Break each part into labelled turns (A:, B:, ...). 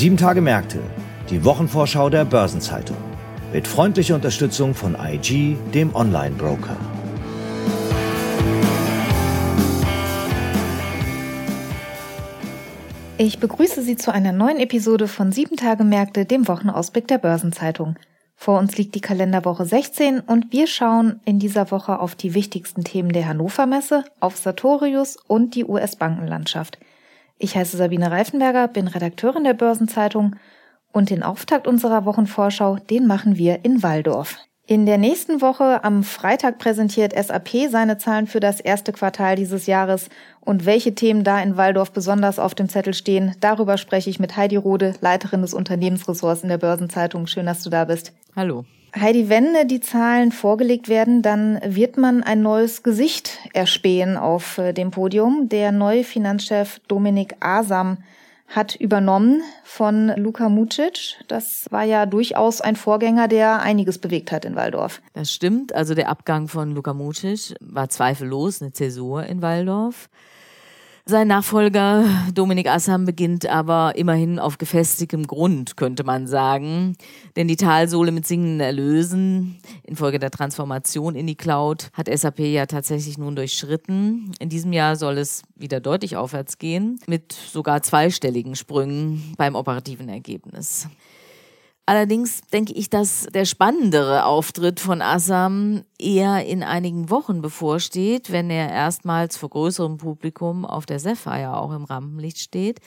A: Sieben Tage Märkte, die Wochenvorschau der Börsenzeitung. Mit freundlicher Unterstützung von IG, dem Online-Broker.
B: Ich begrüße Sie zu einer neuen Episode von Sieben Tage Märkte, dem Wochenausblick der Börsenzeitung. Vor uns liegt die Kalenderwoche 16 und wir schauen in dieser Woche auf die wichtigsten Themen der Hannover Messe, auf Sartorius und die US-Bankenlandschaft. Ich heiße Sabine Reifenberger, bin Redakteurin der Börsenzeitung und den Auftakt unserer Wochenvorschau, den machen wir in Waldorf. In der nächsten Woche am Freitag präsentiert SAP seine Zahlen für das erste Quartal dieses Jahres und welche Themen da in Waldorf besonders auf dem Zettel stehen, darüber spreche ich mit Heidi Rode, Leiterin des Unternehmensressorts in der Börsenzeitung. Schön, dass du da bist.
C: Hallo.
B: Heidi, wenn die Zahlen vorgelegt werden, dann wird man ein neues Gesicht erspähen auf äh, dem Podium. Der neue Finanzchef Dominik Asam hat übernommen von Luka Mucic. Das war ja durchaus ein Vorgänger, der einiges bewegt hat in Waldorf.
C: Das stimmt. Also der Abgang von Luka Mucic war zweifellos eine Zäsur in Waldorf. Sein Nachfolger Dominik Assam beginnt aber immerhin auf gefestigtem Grund, könnte man sagen. Denn die Talsohle mit singenden Erlösen infolge der Transformation in die Cloud hat SAP ja tatsächlich nun durchschritten. In diesem Jahr soll es wieder deutlich aufwärts gehen, mit sogar zweistelligen Sprüngen beim operativen Ergebnis. Allerdings denke ich, dass der spannendere Auftritt von Assam eher in einigen Wochen bevorsteht, wenn er erstmals vor größerem Publikum auf der Sapphire auch im Rampenlicht steht.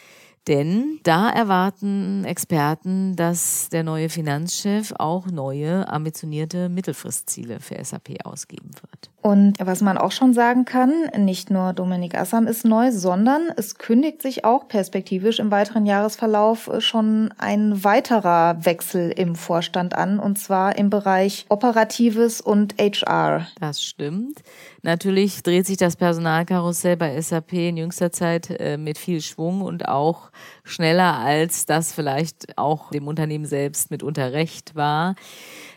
C: Denn da erwarten Experten, dass der neue Finanzchef auch neue, ambitionierte Mittelfristziele für SAP ausgeben wird.
B: Und was man auch schon sagen kann, nicht nur Dominik Assam ist neu, sondern es kündigt sich auch perspektivisch im weiteren Jahresverlauf schon ein weiterer Wechsel im Vorstand an, und zwar im Bereich Operatives und HR.
C: Das stimmt. Natürlich dreht sich das Personalkarussell bei SAP in jüngster Zeit äh, mit viel Schwung und auch schneller, als das vielleicht auch dem Unternehmen selbst mitunter recht war.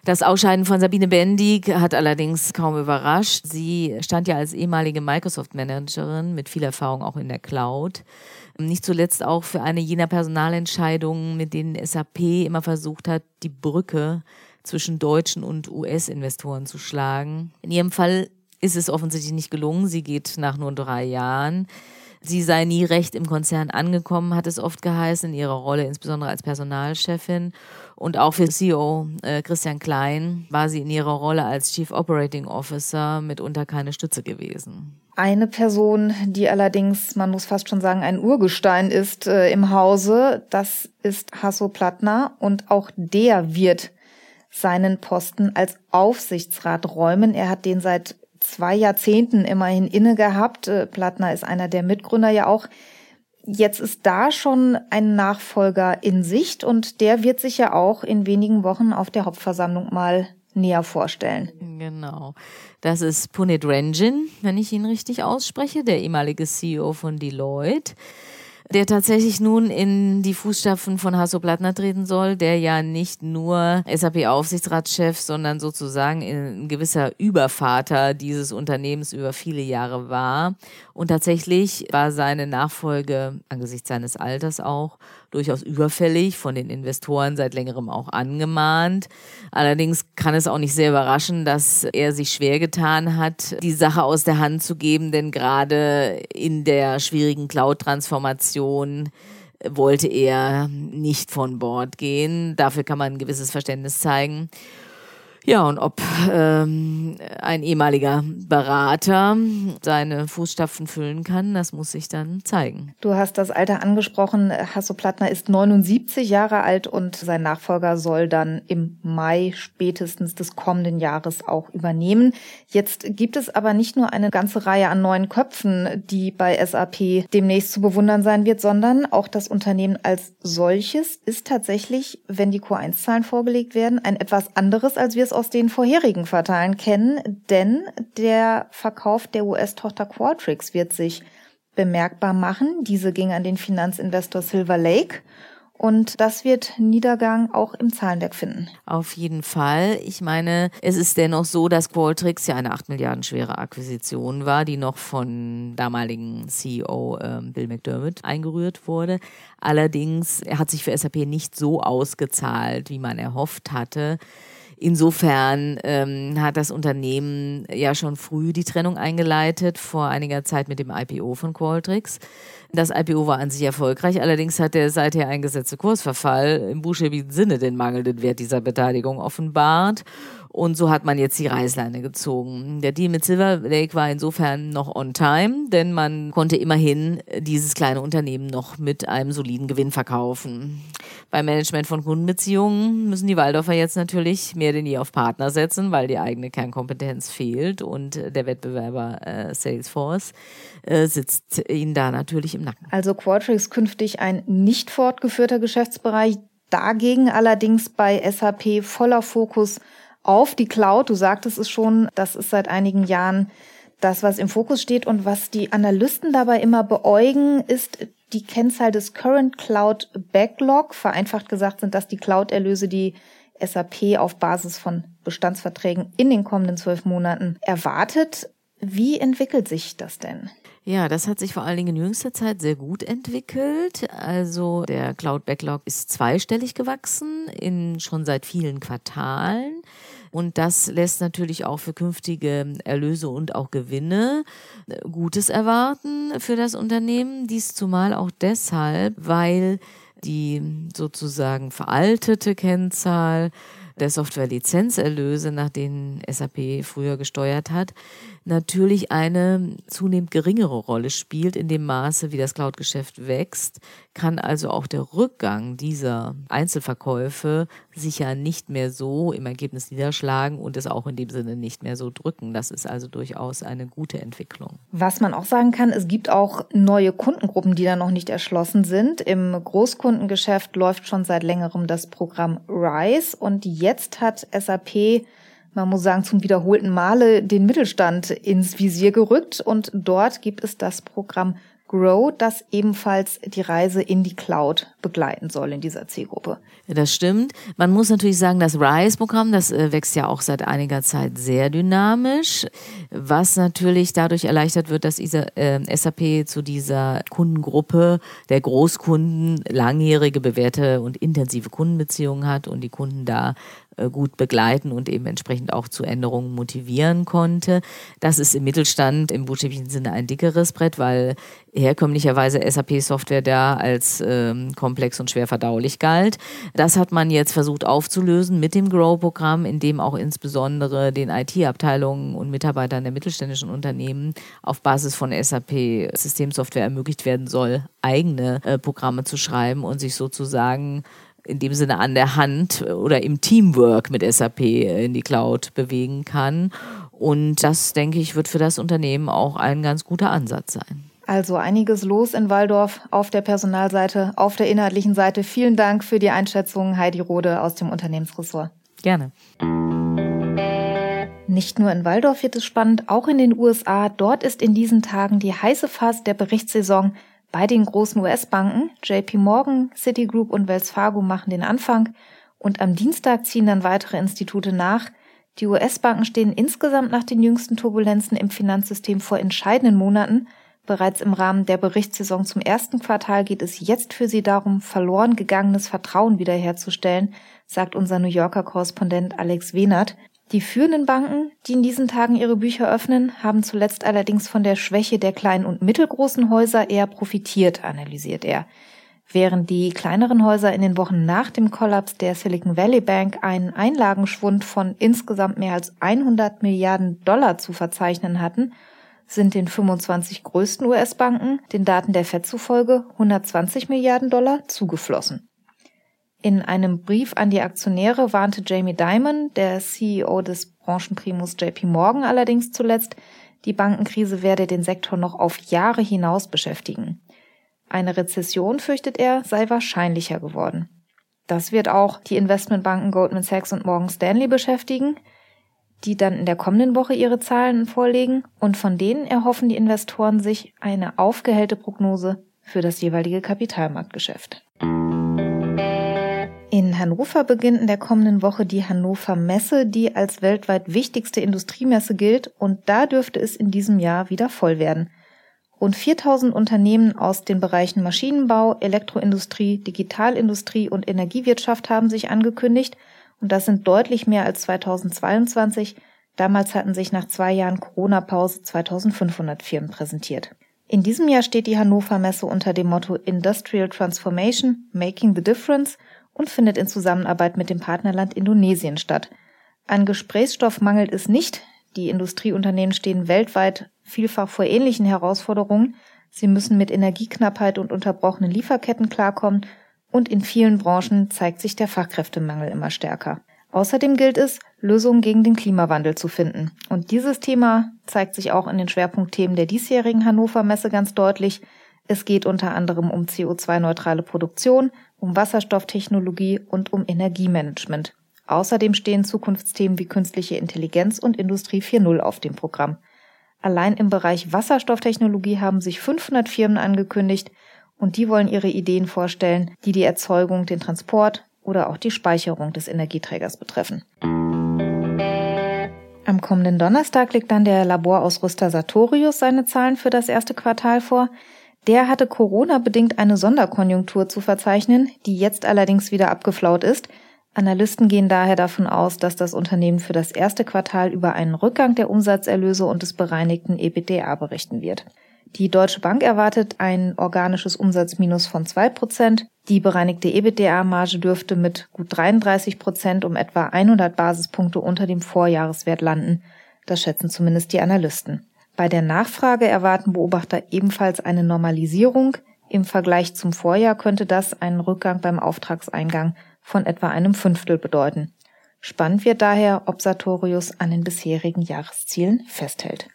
C: Das Ausscheiden von Sabine Bendig hat allerdings kaum überrascht. Sie stand ja als ehemalige Microsoft-Managerin mit viel Erfahrung auch in der Cloud. Nicht zuletzt auch für eine jener Personalentscheidungen, mit denen SAP immer versucht hat, die Brücke zwischen deutschen und US-Investoren zu schlagen. In ihrem Fall ist es offensichtlich nicht gelungen. Sie geht nach nur drei Jahren. Sie sei nie recht im Konzern angekommen, hat es oft geheißen, in ihrer Rolle insbesondere als Personalchefin. Und auch für CEO äh, Christian Klein war sie in ihrer Rolle als Chief Operating Officer mitunter keine Stütze gewesen.
B: Eine Person, die allerdings, man muss fast schon sagen, ein Urgestein ist äh, im Hause, das ist Hasso Plattner und auch der wird seinen Posten als Aufsichtsrat räumen. Er hat den seit zwei Jahrzehnten immerhin inne gehabt. Äh, Plattner ist einer der Mitgründer ja auch. Jetzt ist da schon ein Nachfolger in Sicht und der wird sich ja auch in wenigen Wochen auf der Hauptversammlung mal näher vorstellen.
C: Genau. Das ist Punit Ranjin, wenn ich ihn richtig ausspreche, der ehemalige CEO von Deloitte der tatsächlich nun in die Fußstapfen von Hasso Plattner treten soll, der ja nicht nur SAP-Aufsichtsratschef, sondern sozusagen ein gewisser Übervater dieses Unternehmens über viele Jahre war. Und tatsächlich war seine Nachfolge angesichts seines Alters auch durchaus überfällig, von den Investoren seit längerem auch angemahnt. Allerdings kann es auch nicht sehr überraschen, dass er sich schwer getan hat, die Sache aus der Hand zu geben, denn gerade in der schwierigen Cloud-Transformation wollte er nicht von Bord gehen. Dafür kann man ein gewisses Verständnis zeigen. Ja, und ob ähm, ein ehemaliger Berater seine Fußstapfen füllen kann, das muss sich dann zeigen.
B: Du hast das Alter angesprochen. Hasso Plattner ist 79 Jahre alt und sein Nachfolger soll dann im Mai spätestens des kommenden Jahres auch übernehmen. Jetzt gibt es aber nicht nur eine ganze Reihe an neuen Köpfen, die bei SAP demnächst zu bewundern sein wird, sondern auch das Unternehmen als solches ist tatsächlich, wenn die Q1-Zahlen vorgelegt werden, ein etwas anderes, als wir es aus den vorherigen Quartalen kennen, denn der Verkauf der US-Tochter Qualtrics wird sich bemerkbar machen. Diese ging an den Finanzinvestor Silver Lake Und das wird Niedergang auch im Zahlenwerk finden.
C: Auf jeden Fall. Ich meine, es ist dennoch so, dass Qualtrics ja eine 8 Milliarden schwere Akquisition war, die noch von damaligen CEO äh, Bill McDermott eingerührt wurde. Allerdings hat sich für SAP nicht so ausgezahlt, wie man erhofft hatte. Insofern ähm, hat das Unternehmen ja schon früh die Trennung eingeleitet, vor einiger Zeit mit dem IPO von Qualtrics. Das IPO war an sich erfolgreich, allerdings hat der seither eingesetzte Kursverfall im buchstäblichen Sinne den mangelnden Wert dieser Beteiligung offenbart. Und so hat man jetzt die Reißleine gezogen. Der Deal mit Silver Lake war insofern noch on time, denn man konnte immerhin dieses kleine Unternehmen noch mit einem soliden Gewinn verkaufen. Beim Management von Kundenbeziehungen müssen die Waldorfer jetzt natürlich mehr denn je auf Partner setzen, weil die eigene Kernkompetenz fehlt und der Wettbewerber äh, Salesforce äh, sitzt ihnen da natürlich im Nacken.
B: Also Qualtrics künftig ein nicht fortgeführter Geschäftsbereich, dagegen allerdings bei SAP voller Fokus auf die Cloud. Du sagtest es schon, das ist seit einigen Jahren das, was im Fokus steht und was die Analysten dabei immer beäugen, ist die Kennzahl des Current Cloud Backlog. Vereinfacht gesagt sind das die Cloud-Erlöse, die SAP auf Basis von Bestandsverträgen in den kommenden zwölf Monaten erwartet. Wie entwickelt sich das denn?
C: Ja, das hat sich vor allen Dingen in jüngster Zeit sehr gut entwickelt. Also der Cloud Backlog ist zweistellig gewachsen in schon seit vielen Quartalen. Und das lässt natürlich auch für künftige Erlöse und auch Gewinne äh, Gutes erwarten für das Unternehmen. Dies zumal auch deshalb, weil die sozusagen veraltete Kennzahl der Software-Lizenzerlöse, nach denen SAP früher gesteuert hat, natürlich eine zunehmend geringere Rolle spielt in dem Maße, wie das Cloud-Geschäft wächst, kann also auch der Rückgang dieser Einzelverkäufe sich ja nicht mehr so im Ergebnis niederschlagen und es auch in dem Sinne nicht mehr so drücken. Das ist also durchaus eine gute Entwicklung.
B: Was man auch sagen kann, es gibt auch neue Kundengruppen, die da noch nicht erschlossen sind. Im Großkundengeschäft läuft schon seit längerem das Programm RISE und jetzt hat SAP man muss sagen, zum wiederholten Male den Mittelstand ins Visier gerückt und dort gibt es das Programm Grow, das ebenfalls die Reise in die Cloud begleiten soll in dieser Zielgruppe.
C: Das stimmt. Man muss natürlich sagen, das RISE-Programm, das äh, wächst ja auch seit einiger Zeit sehr dynamisch, was natürlich dadurch erleichtert wird, dass dieser, äh, SAP zu dieser Kundengruppe der Großkunden langjährige, bewährte und intensive Kundenbeziehungen hat und die Kunden da gut begleiten und eben entsprechend auch zu Änderungen motivieren konnte. Das ist im Mittelstand im buchstäblichen Sinne ein dickeres Brett, weil herkömmlicherweise SAP-Software da als ähm, komplex und schwer verdaulich galt. Das hat man jetzt versucht aufzulösen mit dem Grow-Programm, in dem auch insbesondere den IT-Abteilungen und Mitarbeitern der mittelständischen Unternehmen auf Basis von SAP-Systemsoftware ermöglicht werden soll, eigene äh, Programme zu schreiben und sich sozusagen in dem Sinne an der Hand oder im Teamwork mit SAP in die Cloud bewegen kann. Und das, denke ich, wird für das Unternehmen auch ein ganz guter Ansatz sein.
B: Also einiges los in Waldorf auf der Personalseite, auf der inhaltlichen Seite. Vielen Dank für die Einschätzung, Heidi Rode aus dem Unternehmensressort.
C: Gerne.
B: Nicht nur in Waldorf wird es spannend, auch in den USA. Dort ist in diesen Tagen die heiße Phase der Berichtssaison bei den großen US-Banken. JP Morgan, Citigroup und Wells Fargo machen den Anfang und am Dienstag ziehen dann weitere Institute nach. Die US-Banken stehen insgesamt nach den jüngsten Turbulenzen im Finanzsystem vor entscheidenden Monaten. Bereits im Rahmen der Berichtssaison zum ersten Quartal geht es jetzt für sie darum, verloren gegangenes Vertrauen wiederherzustellen, sagt unser New Yorker Korrespondent Alex Wehnert. Die führenden Banken, die in diesen Tagen ihre Bücher öffnen, haben zuletzt allerdings von der Schwäche der kleinen und mittelgroßen Häuser eher profitiert, analysiert er. Während die kleineren Häuser in den Wochen nach dem Kollaps der Silicon Valley Bank einen Einlagenschwund von insgesamt mehr als 100 Milliarden Dollar zu verzeichnen hatten, sind den 25 größten US-Banken den Daten der Fed zufolge 120 Milliarden Dollar zugeflossen. In einem Brief an die Aktionäre warnte Jamie Dimon, der CEO des Branchenprimus JP Morgan allerdings zuletzt, die Bankenkrise werde den Sektor noch auf Jahre hinaus beschäftigen. Eine Rezession, fürchtet er, sei wahrscheinlicher geworden. Das wird auch die Investmentbanken Goldman Sachs und Morgan Stanley beschäftigen, die dann in der kommenden Woche ihre Zahlen vorlegen und von denen erhoffen die Investoren sich eine aufgehellte Prognose für das jeweilige Kapitalmarktgeschäft. In Hannover beginnt in der kommenden Woche die Hannover Messe, die als weltweit wichtigste Industriemesse gilt und da dürfte es in diesem Jahr wieder voll werden. Rund 4000 Unternehmen aus den Bereichen Maschinenbau, Elektroindustrie, Digitalindustrie und Energiewirtschaft haben sich angekündigt und das sind deutlich mehr als 2022. Damals hatten sich nach zwei Jahren Corona-Pause 2500 Firmen präsentiert. In diesem Jahr steht die Hannover Messe unter dem Motto Industrial Transformation, Making the Difference – und findet in Zusammenarbeit mit dem Partnerland Indonesien statt. An Gesprächsstoff mangelt es nicht. Die Industrieunternehmen stehen weltweit vielfach vor ähnlichen Herausforderungen. Sie müssen mit Energieknappheit und unterbrochenen Lieferketten klarkommen und in vielen Branchen zeigt sich der Fachkräftemangel immer stärker. Außerdem gilt es, Lösungen gegen den Klimawandel zu finden. Und dieses Thema zeigt sich auch in den Schwerpunktthemen der diesjährigen Hannover Messe ganz deutlich. Es geht unter anderem um CO2-neutrale Produktion, um Wasserstofftechnologie und um Energiemanagement. Außerdem stehen Zukunftsthemen wie künstliche Intelligenz und Industrie 4.0 auf dem Programm. Allein im Bereich Wasserstofftechnologie haben sich 500 Firmen angekündigt und die wollen ihre Ideen vorstellen, die die Erzeugung, den Transport oder auch die Speicherung des Energieträgers betreffen. Am kommenden Donnerstag legt dann der Laborausrüster Sartorius seine Zahlen für das erste Quartal vor. Der hatte Corona-bedingt eine Sonderkonjunktur zu verzeichnen, die jetzt allerdings wieder abgeflaut ist. Analysten gehen daher davon aus, dass das Unternehmen für das erste Quartal über einen Rückgang der Umsatzerlöse und des bereinigten EBITDA berichten wird. Die Deutsche Bank erwartet ein organisches Umsatzminus von zwei Prozent. Die bereinigte EBITDA-Marge dürfte mit gut 33 Prozent um etwa 100 Basispunkte unter dem Vorjahreswert landen. Das schätzen zumindest die Analysten. Bei der Nachfrage erwarten Beobachter ebenfalls eine Normalisierung. Im Vergleich zum Vorjahr könnte das einen Rückgang beim Auftragseingang von etwa einem Fünftel bedeuten. Spannend wird daher, ob Sartorius an den bisherigen Jahreszielen festhält.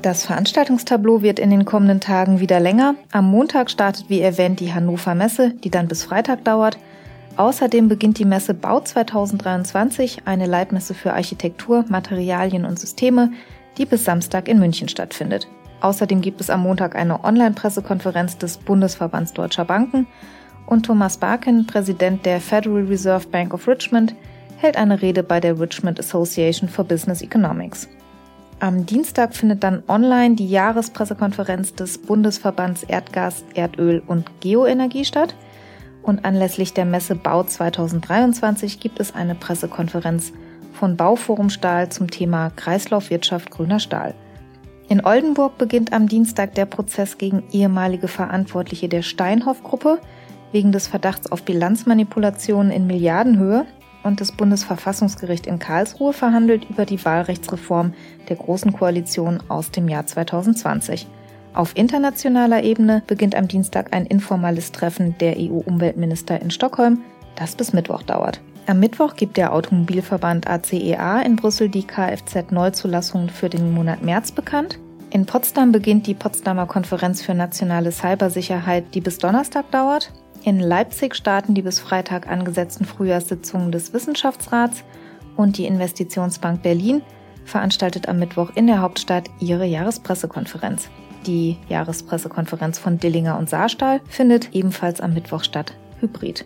B: Das Veranstaltungstableau wird in den kommenden Tagen wieder länger. Am Montag startet wie erwähnt die Hannover Messe, die dann bis Freitag dauert. Außerdem beginnt die Messe Bau 2023, eine Leitmesse für Architektur, Materialien und Systeme, die bis Samstag in München stattfindet. Außerdem gibt es am Montag eine Online-Pressekonferenz des Bundesverbands Deutscher Banken und Thomas Barkin, Präsident der Federal Reserve Bank of Richmond, hält eine Rede bei der Richmond Association for Business Economics. Am Dienstag findet dann online die Jahrespressekonferenz des Bundesverbands Erdgas, Erdöl und Geoenergie statt – und anlässlich der Messe Bau 2023 gibt es eine Pressekonferenz von Bauforum Stahl zum Thema Kreislaufwirtschaft grüner Stahl. In Oldenburg beginnt am Dienstag der Prozess gegen ehemalige Verantwortliche der Steinhoff-Gruppe wegen des Verdachts auf Bilanzmanipulationen in Milliardenhöhe und das Bundesverfassungsgericht in Karlsruhe verhandelt über die Wahlrechtsreform der Großen Koalition aus dem Jahr 2020. Auf internationaler Ebene beginnt am Dienstag ein informales Treffen der EU-Umweltminister in Stockholm, das bis Mittwoch dauert. Am Mittwoch gibt der Automobilverband ACEA e in Brüssel die Kfz-Neuzulassungen für den Monat März bekannt. In Potsdam beginnt die Potsdamer Konferenz für nationale Cybersicherheit, die bis Donnerstag dauert. In Leipzig starten die bis Freitag angesetzten Frühjahrssitzungen des Wissenschaftsrats und die Investitionsbank Berlin veranstaltet am Mittwoch in der Hauptstadt ihre Jahrespressekonferenz. Die Jahrespressekonferenz von Dillinger und Saarstahl findet ebenfalls am Mittwoch statt, hybrid.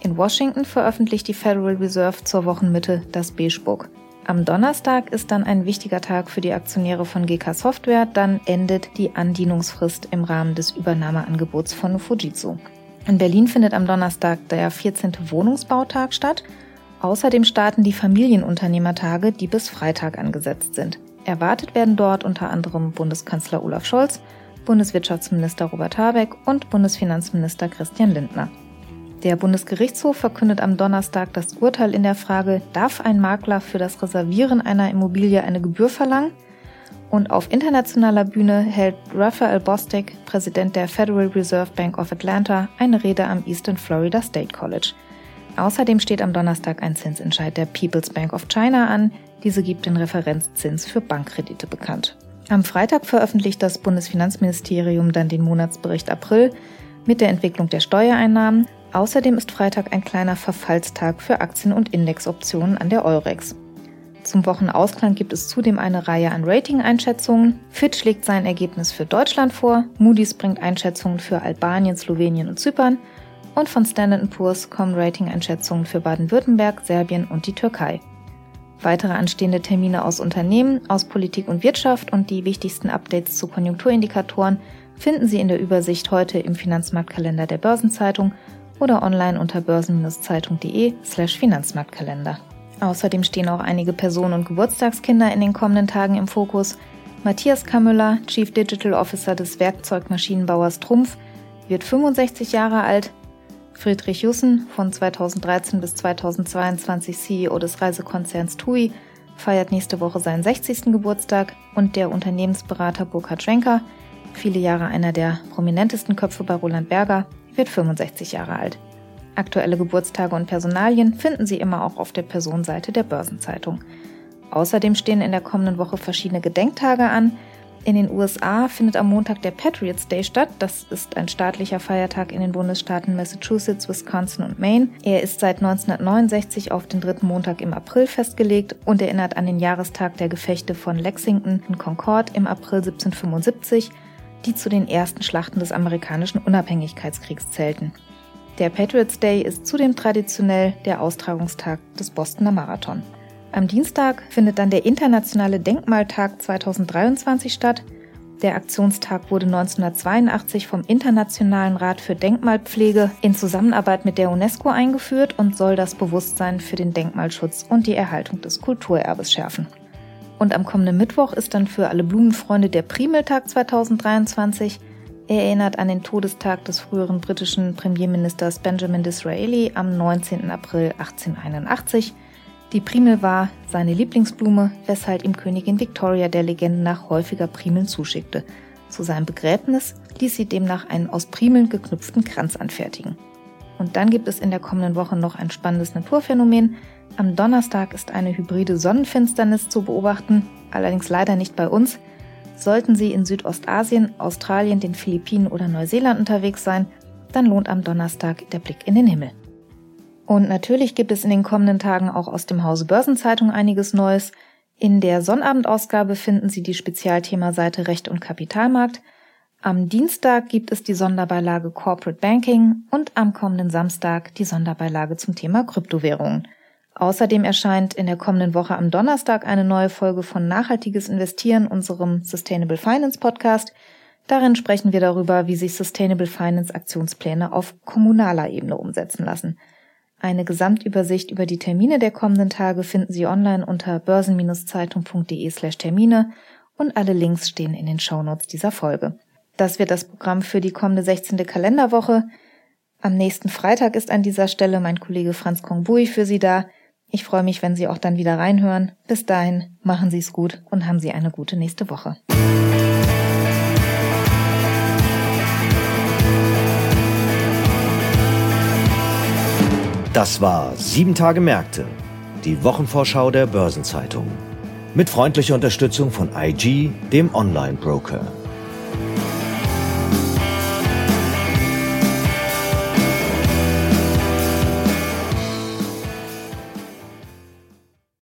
B: In Washington veröffentlicht die Federal Reserve zur Wochenmitte das Beige-Book. Am Donnerstag ist dann ein wichtiger Tag für die Aktionäre von GK Software, dann endet die Andienungsfrist im Rahmen des Übernahmeangebots von Fujitsu. In Berlin findet am Donnerstag der 14. Wohnungsbautag statt. Außerdem starten die Familienunternehmertage, die bis Freitag angesetzt sind. Erwartet werden dort unter anderem Bundeskanzler Olaf Scholz, Bundeswirtschaftsminister Robert Habeck und Bundesfinanzminister Christian Lindner. Der Bundesgerichtshof verkündet am Donnerstag das Urteil in der Frage, darf ein Makler für das Reservieren einer Immobilie eine Gebühr verlangen? Und auf internationaler Bühne hält Raphael Bostic, Präsident der Federal Reserve Bank of Atlanta, eine Rede am Eastern Florida State College. Außerdem steht am Donnerstag ein Zinsentscheid der People's Bank of China an, diese gibt den Referenzzins für Bankkredite bekannt. Am Freitag veröffentlicht das Bundesfinanzministerium dann den Monatsbericht April mit der Entwicklung der Steuereinnahmen. Außerdem ist Freitag ein kleiner Verfallstag für Aktien- und Indexoptionen an der Eurex. Zum Wochenausklang gibt es zudem eine Reihe an Rating-Einschätzungen. Fitch legt sein Ergebnis für Deutschland vor, Moody's bringt Einschätzungen für Albanien, Slowenien und Zypern Und von Standard Poor's kommen Rating-Einschätzungen für Baden-Württemberg, Serbien und die Türkei. Weitere anstehende Termine aus Unternehmen, aus Politik und Wirtschaft und die wichtigsten Updates zu Konjunkturindikatoren finden Sie in der Übersicht heute im Finanzmarktkalender der Börsenzeitung oder online unter börsen-zeitung.de slash Finanzmarktkalender. Außerdem stehen auch einige Personen- und Geburtstagskinder in den kommenden Tagen im Fokus. Matthias Kammüller, Chief Digital Officer des Werkzeugmaschinenbauers Trumpf, wird 65 Jahre alt. Friedrich Jussen, von 2013 bis 2022 CEO des Reisekonzerns TUI, feiert nächste Woche seinen 60. Geburtstag und der Unternehmensberater Burkhard Schwenker, viele Jahre einer der prominentesten Köpfe bei Roland Berger, wird 65 Jahre alt. Aktuelle Geburtstage und Personalien finden Sie immer auch auf der Personenseite der Börsenzeitung. Außerdem stehen in der kommenden Woche verschiedene Gedenktage an. In den USA findet am Montag der Patriots Day statt. Das ist ein staatlicher Feiertag in den Bundesstaaten Massachusetts, Wisconsin und Maine. Er ist seit 1969 auf den dritten Montag im April festgelegt und erinnert an den Jahrestag der Gefechte von Lexington und Concord im April 1775, die zu den ersten Schlachten des amerikanischen Unabhängigkeitskriegs zählten. Der Patriots Day ist zudem traditionell der Austragungstag des Bostoner Marathon. Am Dienstag findet dann der Internationale Denkmaltag 2023 statt. Der Aktionstag wurde 1982 vom Internationalen Rat für Denkmalpflege in Zusammenarbeit mit der UNESCO eingeführt und soll das Bewusstsein für den Denkmalschutz und die Erhaltung des Kulturerbes schärfen. Und am kommenden Mittwoch ist dann für alle Blumenfreunde der Primeltag 2023. Er erinnert an den Todestag des früheren britischen Premierministers Benjamin Disraeli am 19. April 1881. Die Primel war seine Lieblingsblume, weshalb ihm Königin Victoria der Legende nach häufiger Primeln zuschickte. Zu seinem Begräbnis ließ sie demnach einen aus Primeln geknüpften Kranz anfertigen. Und dann gibt es in der kommenden Woche noch ein spannendes Naturphänomen. Am Donnerstag ist eine hybride Sonnenfinsternis zu beobachten, allerdings leider nicht bei uns. Sollten Sie in Südostasien, Australien, den Philippinen oder Neuseeland unterwegs sein, dann lohnt am Donnerstag der Blick in den Himmel. Und natürlich gibt es in den kommenden Tagen auch aus dem Hause Börsenzeitung einiges Neues. In der Sonnabendausgabe finden Sie die Spezialthemaseite Recht und Kapitalmarkt. Am Dienstag gibt es die Sonderbeilage Corporate Banking und am kommenden Samstag die Sonderbeilage zum Thema Kryptowährungen. Außerdem erscheint in der kommenden Woche am Donnerstag eine neue Folge von Nachhaltiges Investieren, unserem Sustainable Finance Podcast. Darin sprechen wir darüber, wie sich Sustainable Finance Aktionspläne auf kommunaler Ebene umsetzen lassen. Eine Gesamtübersicht über die Termine der kommenden Tage finden Sie online unter börsen-zeitung.de slash Termine und alle Links stehen in den Shownotes dieser Folge. Das wird das Programm für die kommende 16. Kalenderwoche. Am nächsten Freitag ist an dieser Stelle mein Kollege Franz Kongbui für Sie da. Ich freue mich, wenn Sie auch dann wieder reinhören. Bis dahin, machen Sie es gut und haben Sie eine gute nächste Woche.
A: Das war Sieben Tage Märkte, die Wochenvorschau der Börsenzeitung. Mit freundlicher Unterstützung von IG, dem Online-Broker.